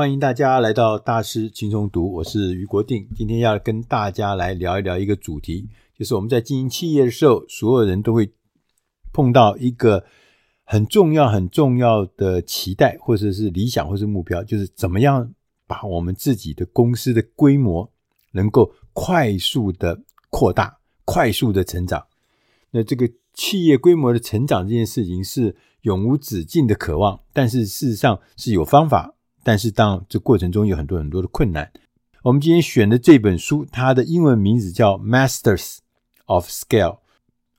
欢迎大家来到大师轻松读，我是余国定。今天要跟大家来聊一聊一个主题，就是我们在经营企业的时候，所有人都会碰到一个很重要、很重要的期待，或者是理想，或是目标，就是怎么样把我们自己的公司的规模能够快速的扩大、快速的成长。那这个企业规模的成长这件事情是永无止境的渴望，但是事实上是有方法。但是，当这过程中有很多很多的困难。我们今天选的这本书，它的英文名字叫《Masters of Scale》，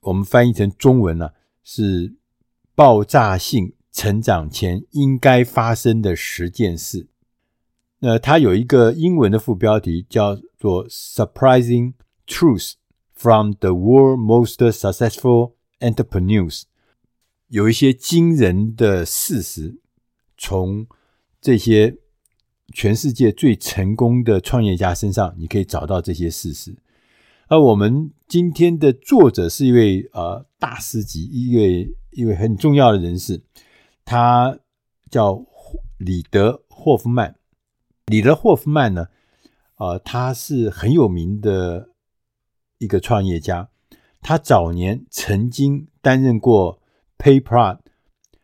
我们翻译成中文呢、是“爆炸性成长前应该发生的十件事”。那它有一个英文的副标题叫做 “Surprising Truths from the World Most Successful Entrepreneurs”，有一些惊人的事实从。这些全世界最成功的创业家身上，你可以找到这些事实。而我们今天的作者是一位呃大师级，一位一位很重要的人士，他叫李德霍夫曼。李德霍夫曼呢，呃，他是很有名的一个创业家。他早年曾经担任过 PayPal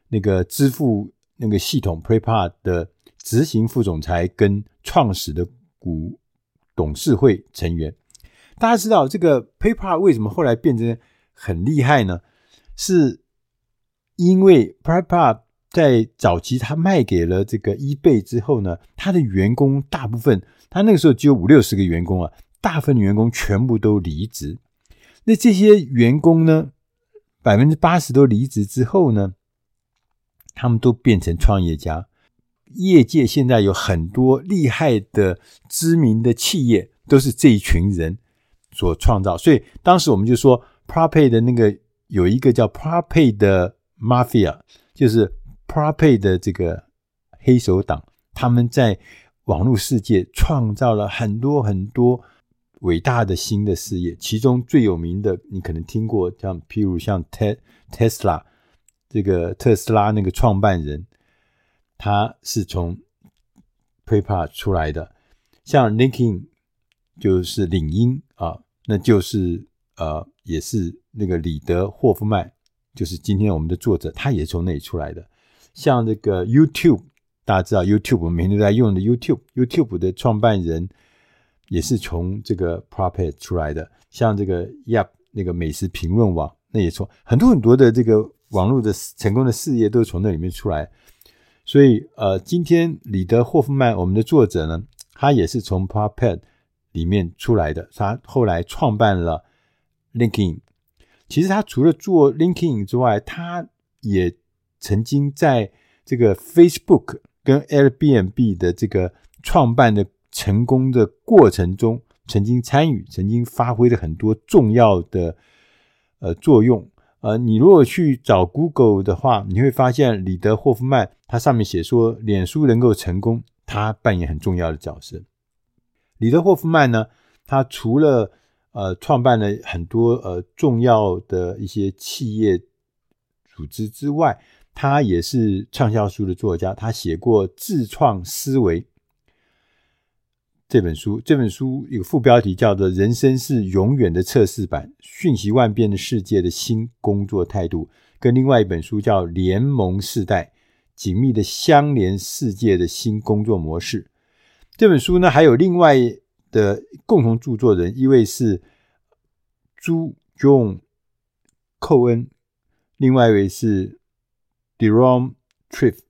那个支付。那个系统 Prepa 的执行副总裁跟创始的股董事会成员，大家知道这个 Prepa 为什么后来变成很厉害呢？是因为 PayPal 在早期他卖给了这个 eBay 之后呢，他的员工大部分，他那个时候只有五六十个员工啊，大部分员工全部都离职。那这些员工呢，百分之八十都离职之后呢，他们都变成创业家，业界现在有很多厉害的、知名的企业，都是这一群人所创造。所以当时我们就说，ProPay 的那个有一个叫 ProPay 的 Mafia，就是 ProPay 的这个黑手党，他们在网络世界创造了很多很多伟大的新的事业。其中最有名的，你可能听过，像譬如像 Tesla。这个特斯拉那个创办人，他是从 PayPal 出来的，像 Linkin 就是领英啊，那就是呃，也是那个李德霍夫曼，就是今天我们的作者，他也从那里出来的。像这个 YouTube，大家知道 YouTube，我们每天都在用的 YouTube，YouTube 的创办人也是从这个 ProPay 出来的。像这个 Yelp 那个美食评论网，那也从很多很多的这个。网络的成功的事业都是从那里面出来，所以呃，今天李德霍夫曼我们的作者呢，他也是从 ProPay 里面出来的，他后来创办了 LinkedIn。其实他除了做 LinkedIn 之外，他也曾经在这个 Facebook 跟 Airbnb 的这个创办的成功的过程中，曾经参与，曾经发挥了很多重要的呃作用。呃，你如果去找 Google 的话，你会发现李德霍夫曼他上面写说，脸书能够成功，他扮演很重要的角色。李德霍夫曼呢，他除了呃创办了很多呃重要的一些企业组织之外，他也是畅销书的作家，他写过《自创思维》。这本书，这本书有个副标题叫做“人生是永远的测试版，瞬息万变的世界的新工作态度”，跟另外一本书叫《联盟世代：紧密的相连世界的新工作模式》。这本书呢，还有另外的共同著作人，一位是朱 John 寇恩，另外一位是 Deron Triff。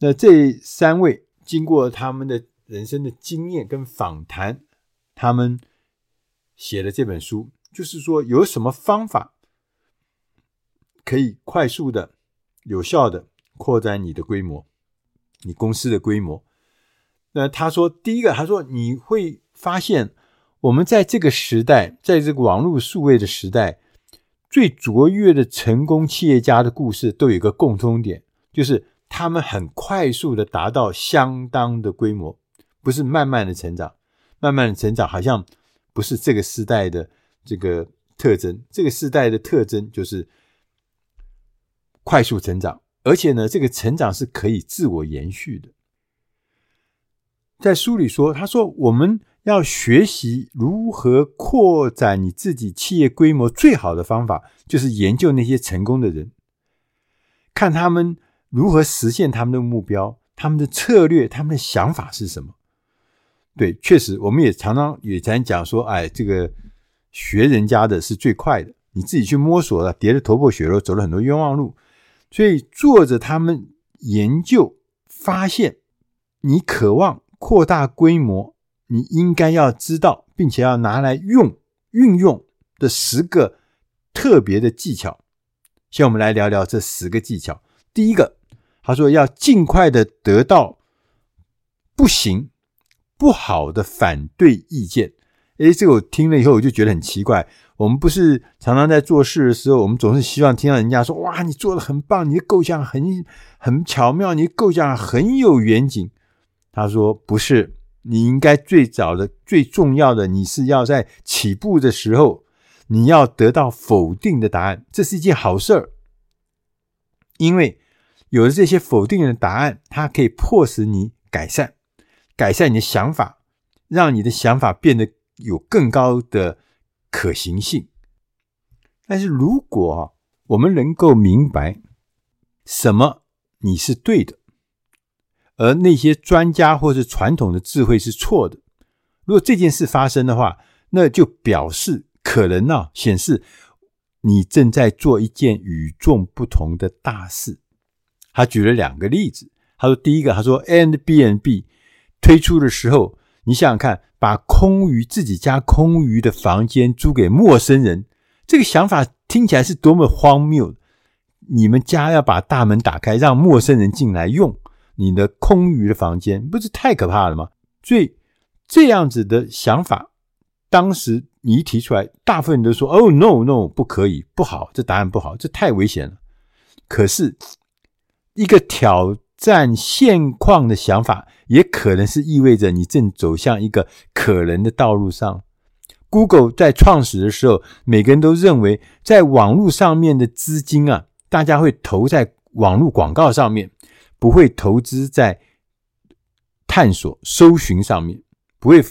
那这三位经过他们的。人生的经验跟访谈，他们写的这本书，就是说有什么方法可以快速的、有效的扩展你的规模，你公司的规模。那他说，第一个，他说你会发现，我们在这个时代，在这个网络数位的时代，最卓越的成功企业家的故事都有一个共通点，就是他们很快速的达到相当的规模。不是慢慢的成长，慢慢的成长好像不是这个时代的这个特征。这个时代的特征就是快速成长，而且呢，这个成长是可以自我延续的。在书里说，他说我们要学习如何扩展你自己企业规模，最好的方法就是研究那些成功的人，看他们如何实现他们的目标，他们的策略，他们的想法是什么。对，确实，我们也常常也常讲说，哎，这个学人家的是最快的，你自己去摸索了，跌得头破血流，走了很多冤枉路。所以，作者他们研究发现，你渴望扩大规模，你应该要知道，并且要拿来用运用的十个特别的技巧。先我们来聊聊这十个技巧。第一个，他说要尽快的得到不行。不好的反对意见，诶，这个我听了以后我就觉得很奇怪。我们不是常常在做事的时候，我们总是希望听到人家说：“哇，你做的很棒，你的构想很很巧妙，你的构想很有远景。”他说：“不是，你应该最早的、最重要的，你是要在起步的时候，你要得到否定的答案，这是一件好事儿，因为有了这些否定的答案，它可以迫使你改善。”改善你的想法，让你的想法变得有更高的可行性。但是，如果我们能够明白什么你是对的，而那些专家或是传统的智慧是错的，如果这件事发生的话，那就表示可能啊，显示你正在做一件与众不同的大事。他举了两个例子，他说：第一个，他说 a n d b n b。推出的时候，你想想看，把空余自己家空余的房间租给陌生人，这个想法听起来是多么荒谬！你们家要把大门打开，让陌生人进来用你的空余的房间，不是太可怕了吗？所以这样子的想法，当时你一提出来，大部分人都说：“哦，no no，不可以，不好，这答案不好，这太危险了。”可是一个挑战现况的想法，也可能是意味着你正走向一个可能的道路上。Google 在创始的时候，每个人都认为在网络上面的资金啊，大家会投在网络广告上面，不会投资在探索、搜寻上面，不会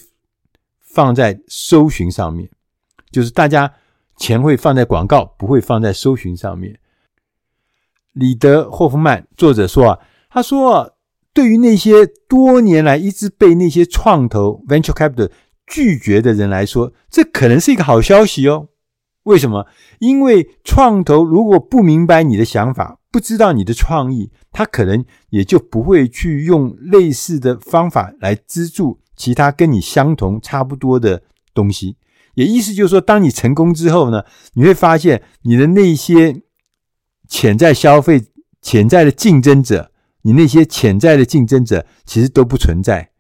放在搜寻上面，就是大家钱会放在广告，不会放在搜寻上面。李德霍夫曼作者说啊。他说：“对于那些多年来一直被那些创投 （venture capital） 拒绝的人来说，这可能是一个好消息哦。为什么？因为创投如果不明白你的想法，不知道你的创意，他可能也就不会去用类似的方法来资助其他跟你相同、差不多的东西。也意思就是说，当你成功之后呢，你会发现你的那些潜在消费、潜在的竞争者。”你那些潜在的竞争者其实都不存在，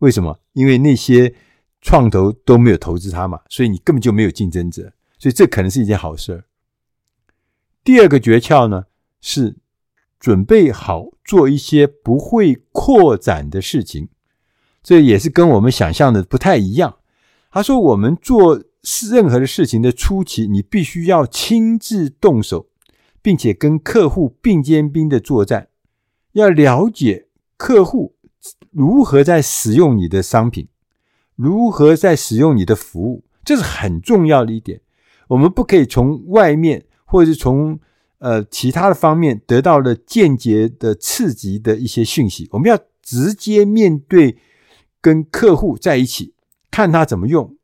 为什么？因为那些创投都没有投资他嘛，所以你根本就没有竞争者，所以这可能是一件好事。第二个诀窍呢，是准备好做一些不会扩展的事情，这也是跟我们想象的不太一样。他说，我们做任何的事情的初期，你必须要亲自动手，并且跟客户并肩兵的作战。要了解客户如何在使用你的商品，如何在使用你的服务，这是很重要的一点。我们不可以从外面或者是从呃其他的方面得到了间接的刺激的一些讯息，我们要直接面对跟客户在一起，看他怎么用，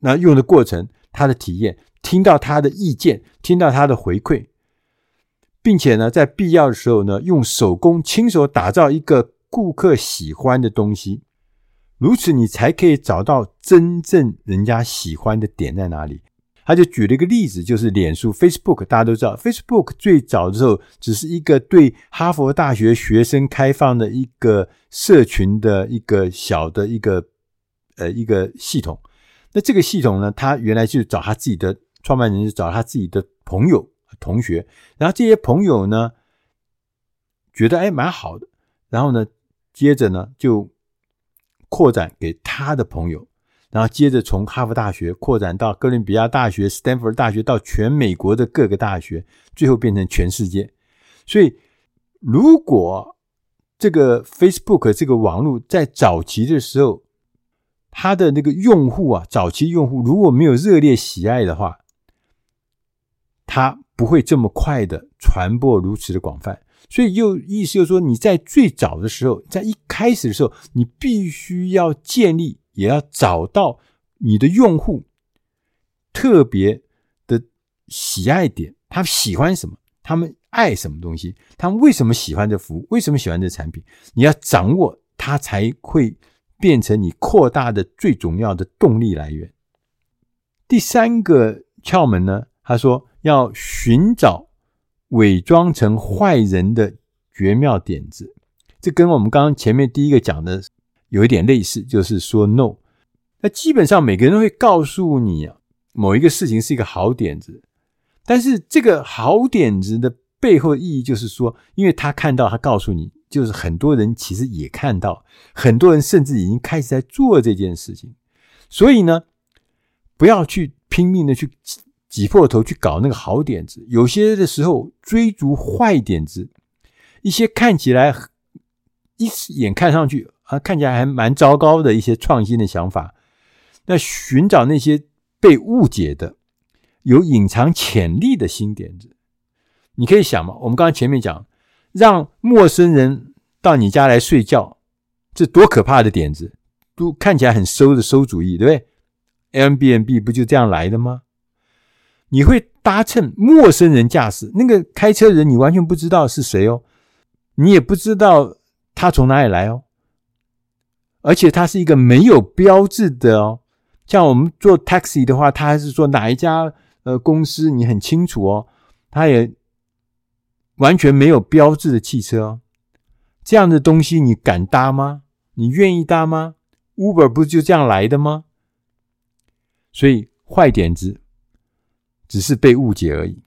那用的过程，他的体验，听到他的意见，听到他的回馈。并且呢，在必要的时候呢，用手工亲手打造一个顾客喜欢的东西，如此你才可以找到真正人家喜欢的点在哪里。他就举了一个例子，就是脸书 （Facebook）。大家都知道，Facebook 最早的时候只是一个对哈佛大学学生开放的一个社群的一个小的一个呃一个系统。那这个系统呢，他原来就找他自己的创办人，就找他自己的朋友。同学，然后这些朋友呢，觉得哎蛮好的，然后呢，接着呢就扩展给他的朋友，然后接着从哈佛大学扩展到哥伦比亚大学、斯坦福大学，到全美国的各个大学，最后变成全世界。所以，如果这个 Facebook 这个网络在早期的时候，它的那个用户啊，早期用户如果没有热烈喜爱的话，它不会这么快的传播如此的广泛。所以又意思就是说，你在最早的时候，在一开始的时候，你必须要建立，也要找到你的用户特别的喜爱点，他喜欢什么，他们爱什么东西，他们为什么喜欢这服务，为什么喜欢这产品，你要掌握它，才会变成你扩大的最重要的动力来源。第三个窍门呢，他说要寻找。伪装成坏人的绝妙点子，这跟我们刚刚前面第一个讲的有一点类似，就是说 no。那基本上每个人都会告诉你啊，某一个事情是一个好点子，但是这个好点子的背后意义就是说，因为他看到，他告诉你，就是很多人其实也看到，很多人甚至已经开始在做这件事情，所以呢，不要去拼命的去。挤破头去搞那个好点子，有些的时候追逐坏点子，一些看起来一眼看上去啊，看起来还蛮糟糕的一些创新的想法，那寻找那些被误解的、有隐藏潜力的新点子，你可以想嘛，我们刚刚前面讲，让陌生人到你家来睡觉，这多可怕的点子，都看起来很馊的馊主意，对不对？M B N B 不就这样来的吗？你会搭乘陌生人驾驶，那个开车人你完全不知道是谁哦，你也不知道他从哪里来哦，而且他是一个没有标志的哦，像我们做 taxi 的话，他还是说哪一家呃公司，你很清楚哦，他也完全没有标志的汽车哦，这样的东西你敢搭吗？你愿意搭吗？Uber 不就这样来的吗？所以坏点子。只是被误解而已，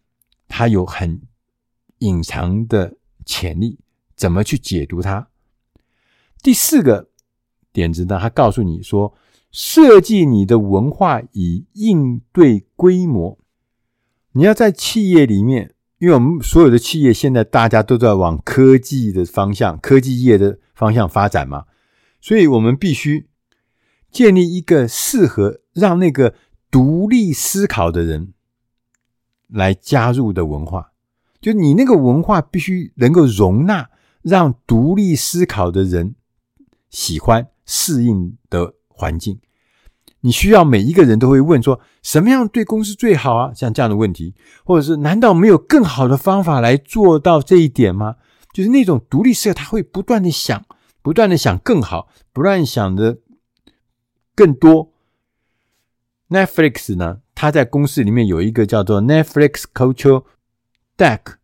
它有很隐藏的潜力，怎么去解读它？第四个点子呢？他告诉你说，设计你的文化以应对规模。你要在企业里面，因为我们所有的企业现在大家都在往科技的方向、科技业的方向发展嘛，所以我们必须建立一个适合让那个独立思考的人。来加入的文化，就你那个文化必须能够容纳让独立思考的人喜欢适应的环境。你需要每一个人都会问说，什么样对公司最好啊？像这样的问题，或者是难道没有更好的方法来做到这一点吗？就是那种独立思考，他会不断的想，不断的想更好，不断想的更多。Netflix 呢？他在公司里面有一个叫做 Netflix Culture Deck，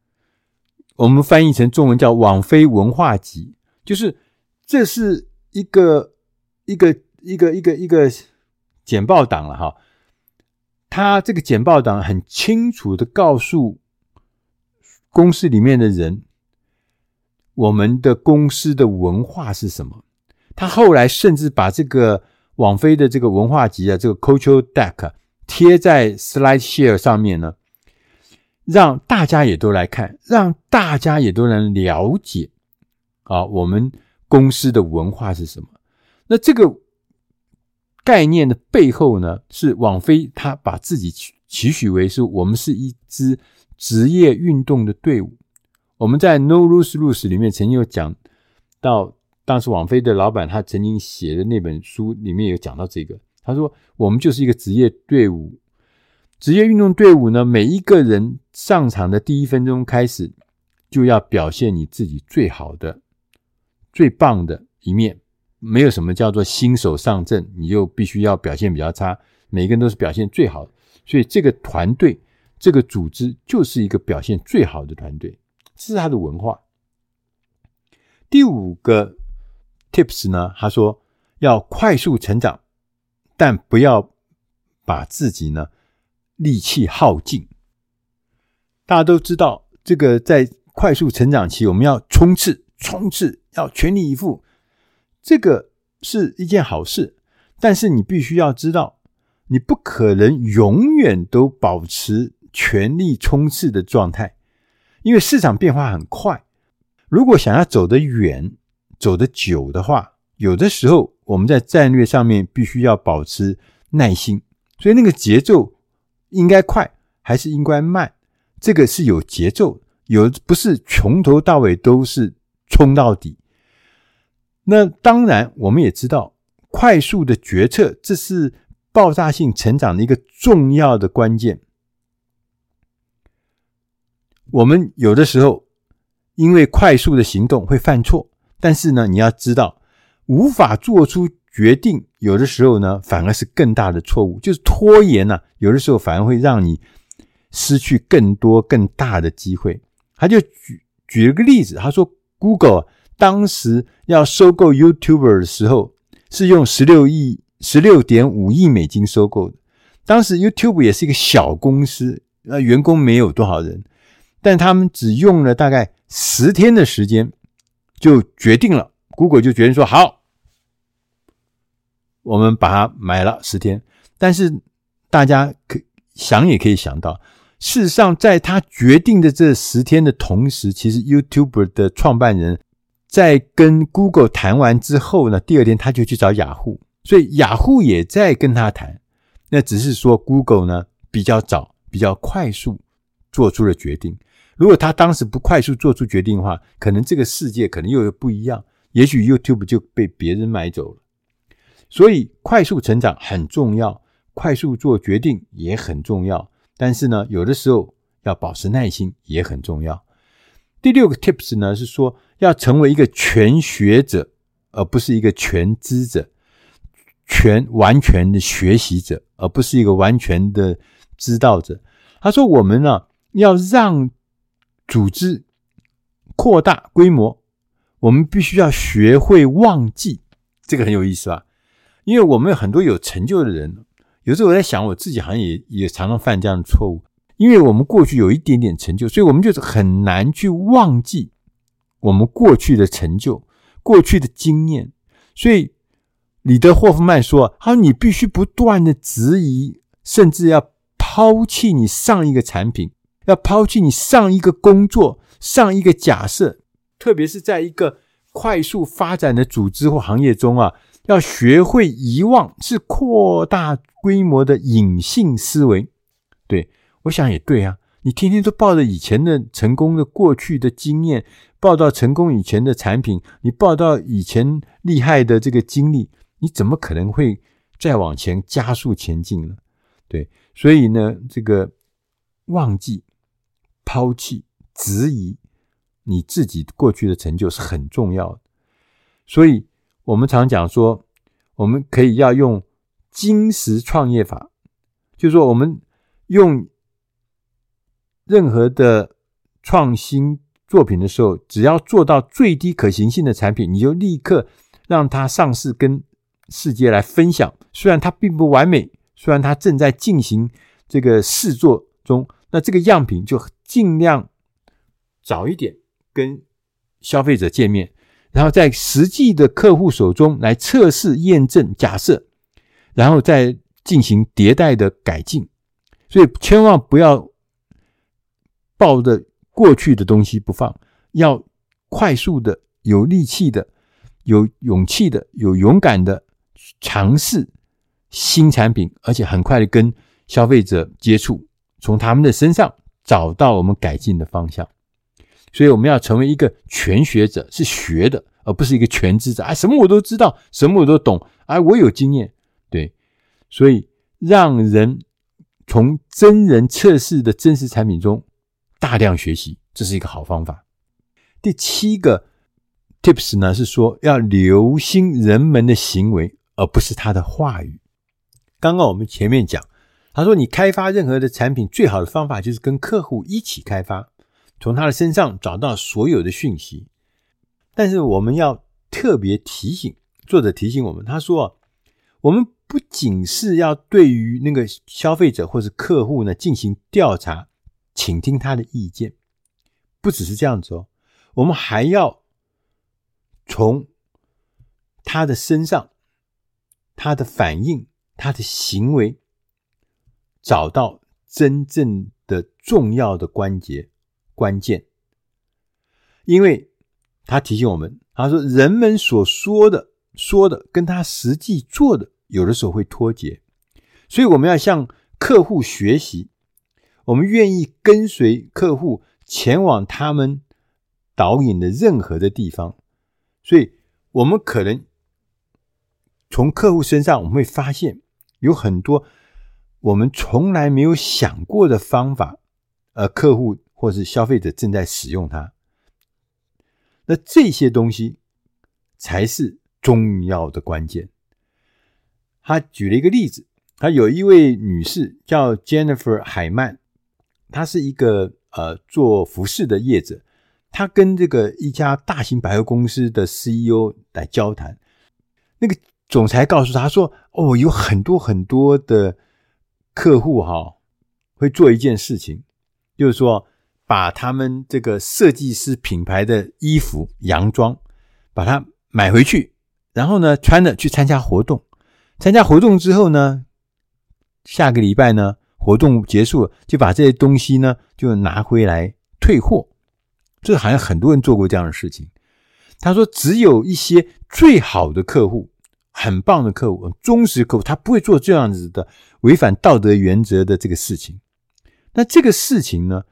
我们翻译成中文叫网飞文化集，就是这是一个一个一个一个一个简报档了哈。他这个简报档很清楚的告诉公司里面的人，我们的公司的文化是什么。他后来甚至把这个网飞的这个文化集啊，这个 Culture Deck。贴在 SlideShare 上面呢，让大家也都来看，让大家也都能了解啊，我们公司的文化是什么？那这个概念的背后呢，是网飞他把自己取取许为是我们是一支职业运动的队伍。我们在 No Lose Lose 里面曾经有讲到，当时网飞的老板他曾经写的那本书里面有讲到这个。他说：“我们就是一个职业队伍，职业运动队伍呢，每一个人上场的第一分钟开始，就要表现你自己最好的、最棒的一面。没有什么叫做新手上阵，你就必须要表现比较差。每个人都是表现最好，所以这个团队、这个组织就是一个表现最好的团队，这是他的文化。第五个 tips 呢，他说要快速成长。”但不要把自己呢力气耗尽。大家都知道，这个在快速成长期，我们要冲刺、冲刺，要全力以赴，这个是一件好事。但是你必须要知道，你不可能永远都保持全力冲刺的状态，因为市场变化很快。如果想要走得远，走得久的话，有的时候我们在战略上面必须要保持耐心，所以那个节奏应该快还是应该慢，这个是有节奏，有不是从头到尾都是冲到底。那当然，我们也知道，快速的决策这是爆炸性成长的一个重要的关键。我们有的时候因为快速的行动会犯错，但是呢，你要知道，无法做出决定，有的时候呢，反而是更大的错误。就是拖延呢、有的时候反而会让你失去更多更大的机会。他就举举了个例子，他说，Google 当时要收购 YouTube 的时候，是用十六亿、十六点五亿美金收购的。当时 YouTube 也是一个小公司，那员工没有多少人。但他们只用了大概十天的时间，就决定了。Google 就决定说：“好，我们把它买了十天。”但是大家可想也可以想到，事实上，在他决定的这十天的同时，其实 YouTube 的创办人在跟 Google 谈完之后呢，第二天他就去找雅虎，所以雅虎也在跟他谈。那只是说 Google 呢比较早、比较快速做出了决定。如果他当时不快速做出决定的话，可能这个世界可能又有不一样，也许 YouTube 就被别人买走了。所以快速成长很重要，快速做决定也很重要。但是呢，有的时候要保持耐心也很重要。第六个 tips 呢是说，要成为一个全学者，而不是一个全知者，全完全的学习者，而不是一个完全的知道者。他说，我们呢要让组织扩大规模，我们必须要学会忘记，这个很有意思吧？因为我们有很多有成就的人，有时候我在想，我自己好像也也常常犯这样的错误。因为我们过去有一点点成就，所以我们就是很难去忘记我们过去的成就、过去的经验。所以，李德霍夫曼说：“他说你必须不断的质疑，甚至要抛弃你上一个产品。”要抛弃你上一个工作、上一个假设，特别是在一个快速发展的组织或行业中啊，要学会遗忘，是扩大规模的隐性思维。对，我想也对啊，你天天都抱着以前的成功的过去的经验，报道成功以前的产品，你报道以前厉害的这个经历，你怎么可能会再往前加速前进呢？对，所以呢，这个忘记。抛弃、质疑你自己过去的成就是很重要的，所以我们常讲说，我们可以要用金石创业法，就是说我们用任何的创新作品的时候，只要做到最低可行性的产品，你就立刻让它上市，跟世界来分享。虽然它并不完美，虽然它正在进行这个试做中，那这个样品就。尽量早一点跟消费者见面，然后在实际的客户手中来测试、验证假设，然后再进行迭代的改进。所以千万不要抱着过去的东西不放，要快速的、有力气的、有勇气的、有勇敢的尝试新产品，而且很快的跟消费者接触，从他们的身上。找到我们改进的方向，所以我们要成为一个全学者，是学的，而不是一个全知者。哎，什么我都知道，什么我都懂，哎，我有经验。对，所以让人从真人测试的真实产品中大量学习，这是一个好方法。第七个 tips 呢，是说要留心人们的行为，而不是他的话语。刚刚我们前面讲。他说：“你开发任何的产品，最好的方法就是跟客户一起开发，从他的身上找到所有的讯息。但是我们要特别提醒，作者提醒我们，他说：我们不仅是要对于那个消费者或是客户呢进行调查，倾听他的意见，不只是这样子哦，我们还要从他的身上、他的反应、他的行为。”找到真正的重要的关节关键，因为他提醒我们，他说人们所说的说的跟他实际做的有的时候会脱节，所以我们要向客户学习，我们愿意跟随客户前往他们导引的任何的地方，所以我们可能从客户身上我们会发现有很多我们从来没有想过的方法，呃客户或是消费者正在使用它。那这些东西才是重要的关键。他举了一个例子，他有一位女士叫 Jennifer 海曼，她是一个呃做服饰的业者，她跟这个一家大型百货公司的 CEO 来交谈。那个总裁告诉他说：“哦，有很多很多的客户哈，会做一件事情，就是说。”把他们这个设计师品牌的衣服、洋装，把它买回去，然后呢，穿着去参加活动。参加活动之后呢，下个礼拜呢，活动结束了，就把这些东西呢，就拿回来退货。这好像很多人做过这样的事情。他说，只有一些最好的客户、很棒的客户、忠实客户，他不会做这样子的违反道德原则的这个事情。那这个事情呢？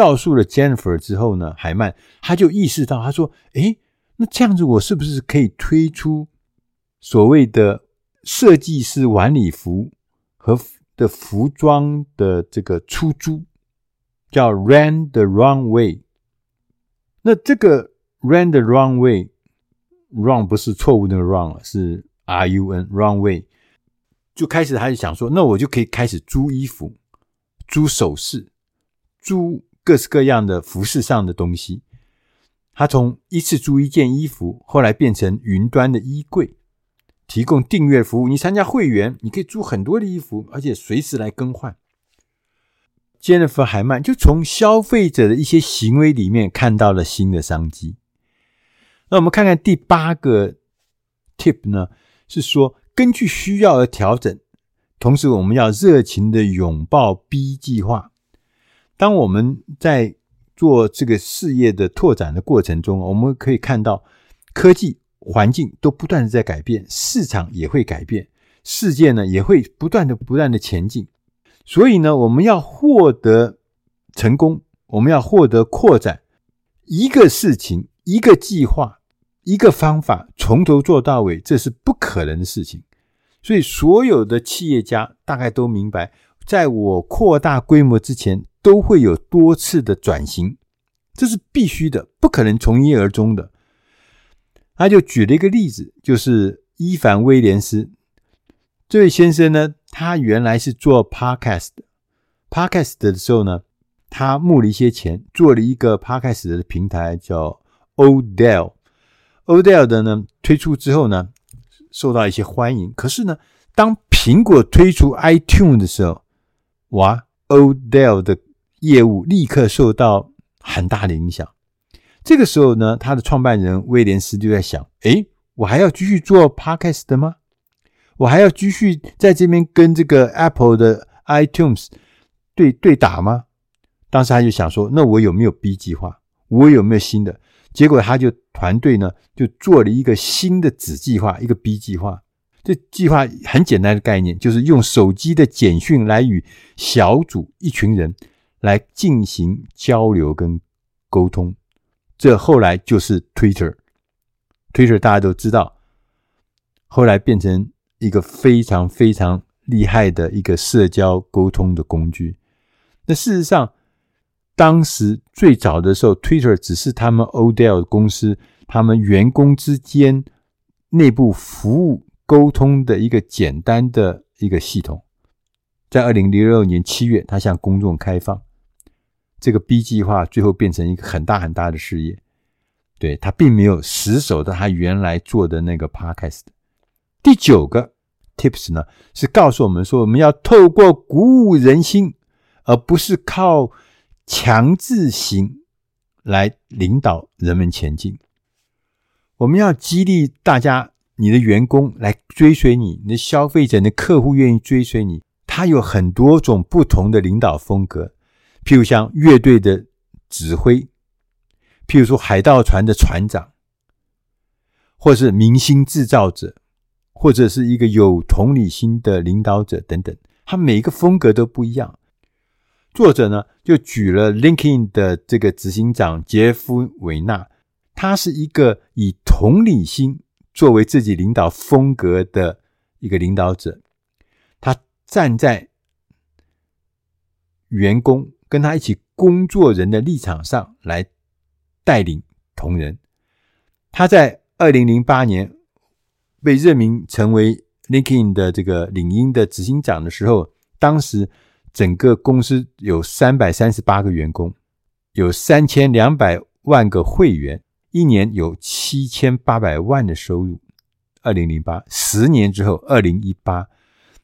告诉了 Jennifer 之后呢，海曼他就意识到，他说：“诶，那这样子，我是不是可以推出所谓的设计师晚礼服和的服装的这个出租，叫 Rent the Runway？那这个 Rent the Runway，Run 不是错误那个 Run，是 R U N Runway，就开始他就想说，那我就可以开始租衣服、租首饰、租。”各式各样的服饰上的东西，他从一次租一件衣服，后来变成云端的衣柜，提供订阅服务。你参加会员，你可以租很多的衣服，而且随时来更换。Jennifer 海曼就从消费者的一些行为里面看到了新的商机。那我们看看第八个 tip 呢，是说根据需要而调整，同时我们要热情的拥抱 B 计划。当我们在做这个事业的拓展的过程中，我们可以看到科技环境都不断的在改变，市场也会改变，世界呢也会不断的不断的前进。所以呢，我们要获得成功，我们要获得扩展，一个事情、一个计划、一个方法，从头做到尾，这是不可能的事情。所以，所有的企业家大概都明白，在我扩大规模之前，都会有多次的转型，这是必须的，不可能从一而终的。他就举了一个例子，就是伊凡·威廉斯这位先生呢，他原来是做 Podcast，Podcast 的时候呢，他募了一些钱，做了一个 Podcast 的平台，叫 Odell。Odell 的呢推出之后呢，受到一些欢迎。可是呢，当苹果推出 iTunes 的时候，哇，Odell 的业务立刻受到很大的影响。这个时候呢，他的创办人威廉斯就在想：诶，我还要继续做 Podcast 吗？我还要继续在这边跟这个 Apple 的 iTunes 对对打吗？当时他就想说：那我有没有 B 计划？我有没有新的？结果他就团队呢就做了一个新的子计划，一个 B 计划。这计划很简单的概念，就是用手机的简讯来与小组一群人。来进行交流跟沟通，这后来就是 Twitter。Twitter 大家都知道，后来变成一个非常非常厉害的一个社交沟通的工具。那事实上，当时最早的时候，Twitter 只是他们 Odell 公司他们员工之间内部服务沟通的一个简单的一个系统。在二零零六年七月，它向公众开放。这个 B 计划最后变成一个很大很大的事业，对，他并没有死守的他原来做的那个 Podcast。第九个 Tips 呢，是告诉我们说，我们要透过鼓舞人心，而不是靠强制型来领导人们前进。我们要激励大家，你的员工来追随你，你的消费者、你的客户愿意追随你。他有很多种不同的领导风格。譬如像乐队的指挥，譬如说海盗船的船长，或是明星制造者，或者是一个有同理心的领导者等等，他每一个风格都不一样。作者呢就举了 LinkedIn 的这个执行长杰夫·维纳，他是一个以同理心作为自己领导风格的一个领导者，他站在员工跟他一起工作人的立场上来带领同仁。他在二零零八年被任命成为 LinkedIn 的这个领英的执行长的时候，当时整个公司有三百三十八个员工，有三千两百万个会员，一年有七千八百万的收入。二零零八，十年之后，二零一八，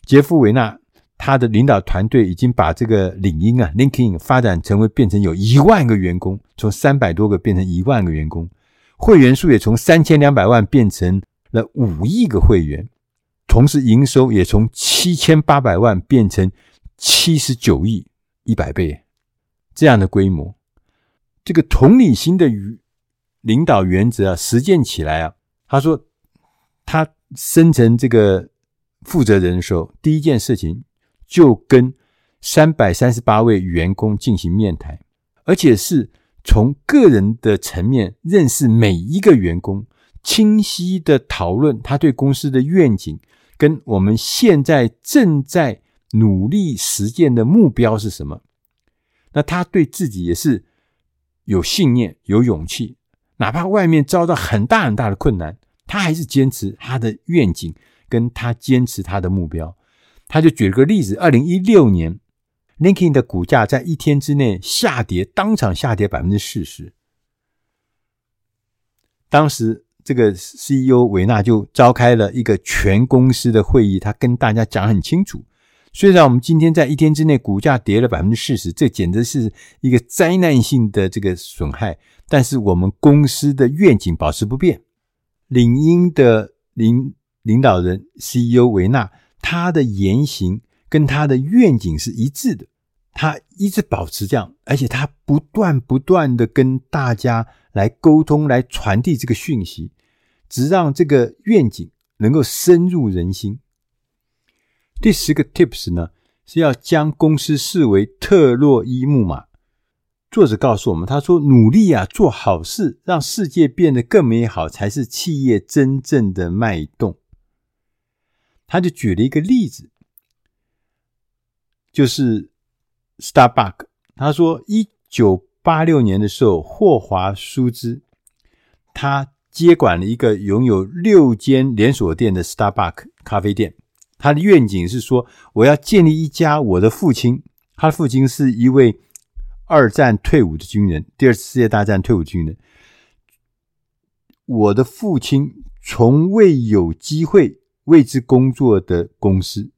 杰夫·维纳。他的领导团队已经把这个领英啊，LinkedIn 发展成为变成有一万个员工，从三百多个变成一万个员工，会员数也从三千两百万变成了五亿个会员，同时营收也从七千八百万变成七十九亿，一百倍这样的规模。这个同理心的与领导原则啊，实践起来啊，他说他生成这个负责人的时候，第一件事情。就跟三百三十八位员工进行面谈，而且是从个人的层面认识每一个员工，清晰的讨论他对公司的愿景，跟我们现在正在努力实践的目标是什么。那他对自己也是有信念、有勇气，哪怕外面遭到很大很大的困难，他还是坚持他的愿景，跟他坚持他的目标。他就举了个例子，二零一六年 l i n k i n 的股价在一天之内下跌，当场下跌百分之四十。当时这个 CEO 维纳就召开了一个全公司的会议，他跟大家讲很清楚。虽然我们今天在一天之内股价跌了百分之四十，这简直是一个灾难性的这个损害，但是我们公司的愿景保持不变。领英的领领导人 CEO 维纳。他的言行跟他的愿景是一致的，他一直保持这样，而且他不断不断的跟大家来沟通，来传递这个讯息，只让这个愿景能够深入人心。第十个 tips 呢，是要将公司视为特洛伊木马。作者告诉我们，他说：“努力啊，做好事，让世界变得更美好，才是企业真正的脉动。”他就举了一个例子，就是 Starbucks。他说，一九八六年的时候，霍华舒兹他接管了一个拥有六间连锁店的 Starbucks 咖啡店。他的愿景是说，我要建立一家我的父亲，他的父亲是一位二战退伍的军人，第二次世界大战退伍军人。我的父亲从未有机会。为之工作的公司，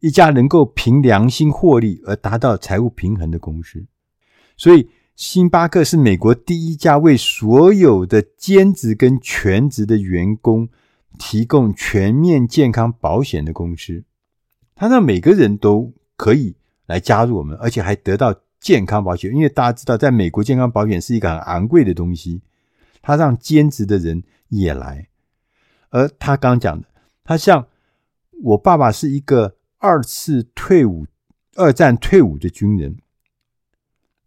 一家能够凭良心获利而达到财务平衡的公司。所以，星巴克是美国第一家为所有的兼职跟全职的员工提供全面健康保险的公司。它让每个人都可以来加入我们，而且还得到健康保险。因为大家知道，在美国健康保险是一个很昂贵的东西，它让兼职的人也来。而他刚讲的。他像我爸爸是一个二次退伍、二战退伍的军人，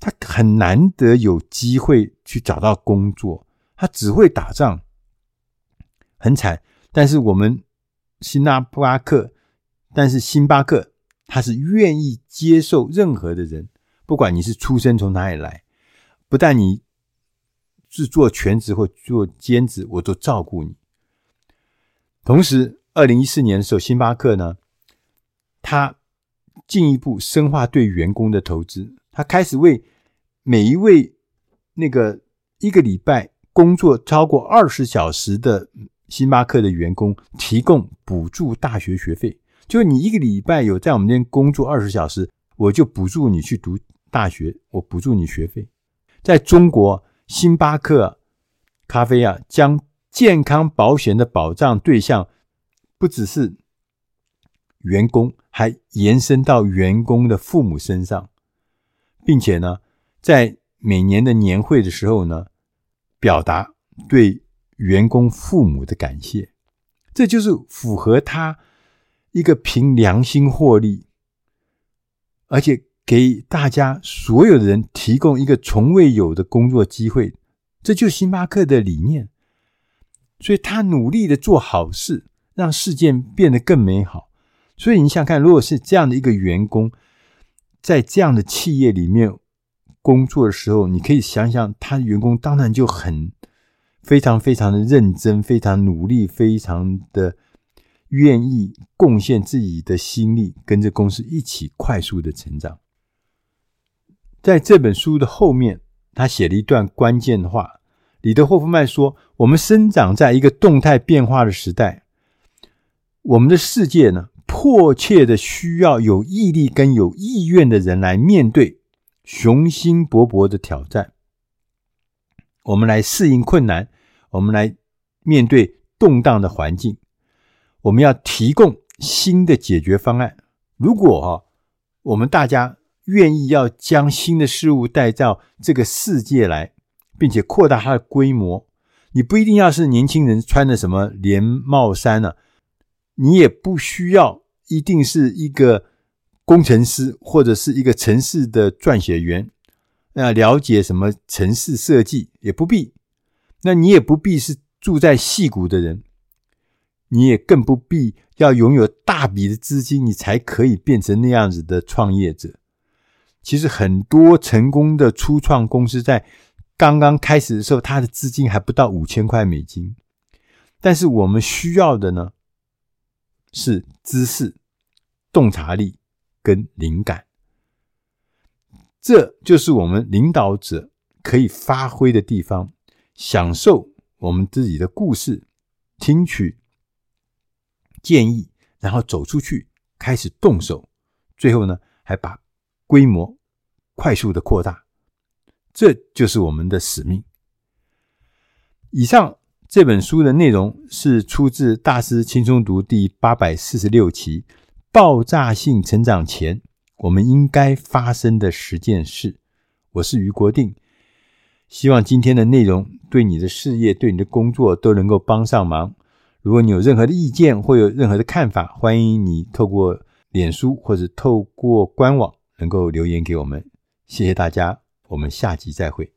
他很难得有机会去找到工作，他只会打仗，很惨。但是我们星巴克，但是星巴克他是愿意接受任何的人，不管你是出生从哪里来，不但你是做全职或做兼职，我都照顾你，同时。二零一四年的时候，星巴克呢，他进一步深化对员工的投资。他开始为每一位那个一个礼拜工作超过二十小时的星巴克的员工提供补助大学学费。就是你一个礼拜有在我们这边工作二十小时，我就补助你去读大学，我补助你学费。在中国，星巴克咖啡啊，将健康保险的保障对象。不只是员工，还延伸到员工的父母身上，并且呢，在每年的年会的时候呢，表达对员工父母的感谢，这就是符合他一个凭良心获利，而且给大家所有的人提供一个从未有的工作机会，这就是星巴克的理念。所以他努力的做好事，让世界变得更美好。所以你想看，如果是这样的一个员工，在这样的企业里面工作的时候，你可以想想，他员工当然就很非常非常的认真，非常努力，非常的愿意贡献自己的心力，跟着公司一起快速的成长。在这本书的后面，他写了一段关键的话。里德霍夫曼说：“我们生长在一个动态变化的时代，我们的世界呢，迫切的需要有毅力跟有意愿的人来面对雄心勃勃的挑战。我们来适应困难，我们来面对动荡的环境。我们要提供新的解决方案。如果哈，我们大家愿意要将新的事物带到这个世界来。”并且扩大它的规模，你不一定要是年轻人穿的什么连帽衫呢、你也不需要一定是一个工程师或者是一个城市的撰写员，那了解什么城市设计也不必。那你也不必是住在矽谷的人，你也更不必要拥有大笔的资金，你才可以变成那样子的创业者。其实很多成功的初创公司在刚刚开始的时候，他的资金还不到五千块美金，但是我们需要的呢，是知识、洞察力跟灵感，这就是我们领导者可以发挥的地方。享受我们自己的故事，听取建议，然后走出去，开始动手，最后呢，还把规模快速的扩大。这就是我们的使命。以上这本书的内容是出自《大师轻松读》第八百四十六期《爆炸性成长前我们应该发生的十件事》。我是于国定，希望今天的内容对你的事业、对你的工作都能够帮上忙。如果你有任何的意见或有任何的看法，欢迎你透过脸书或者透过官网能够留言给我们。谢谢大家。我们下集再会。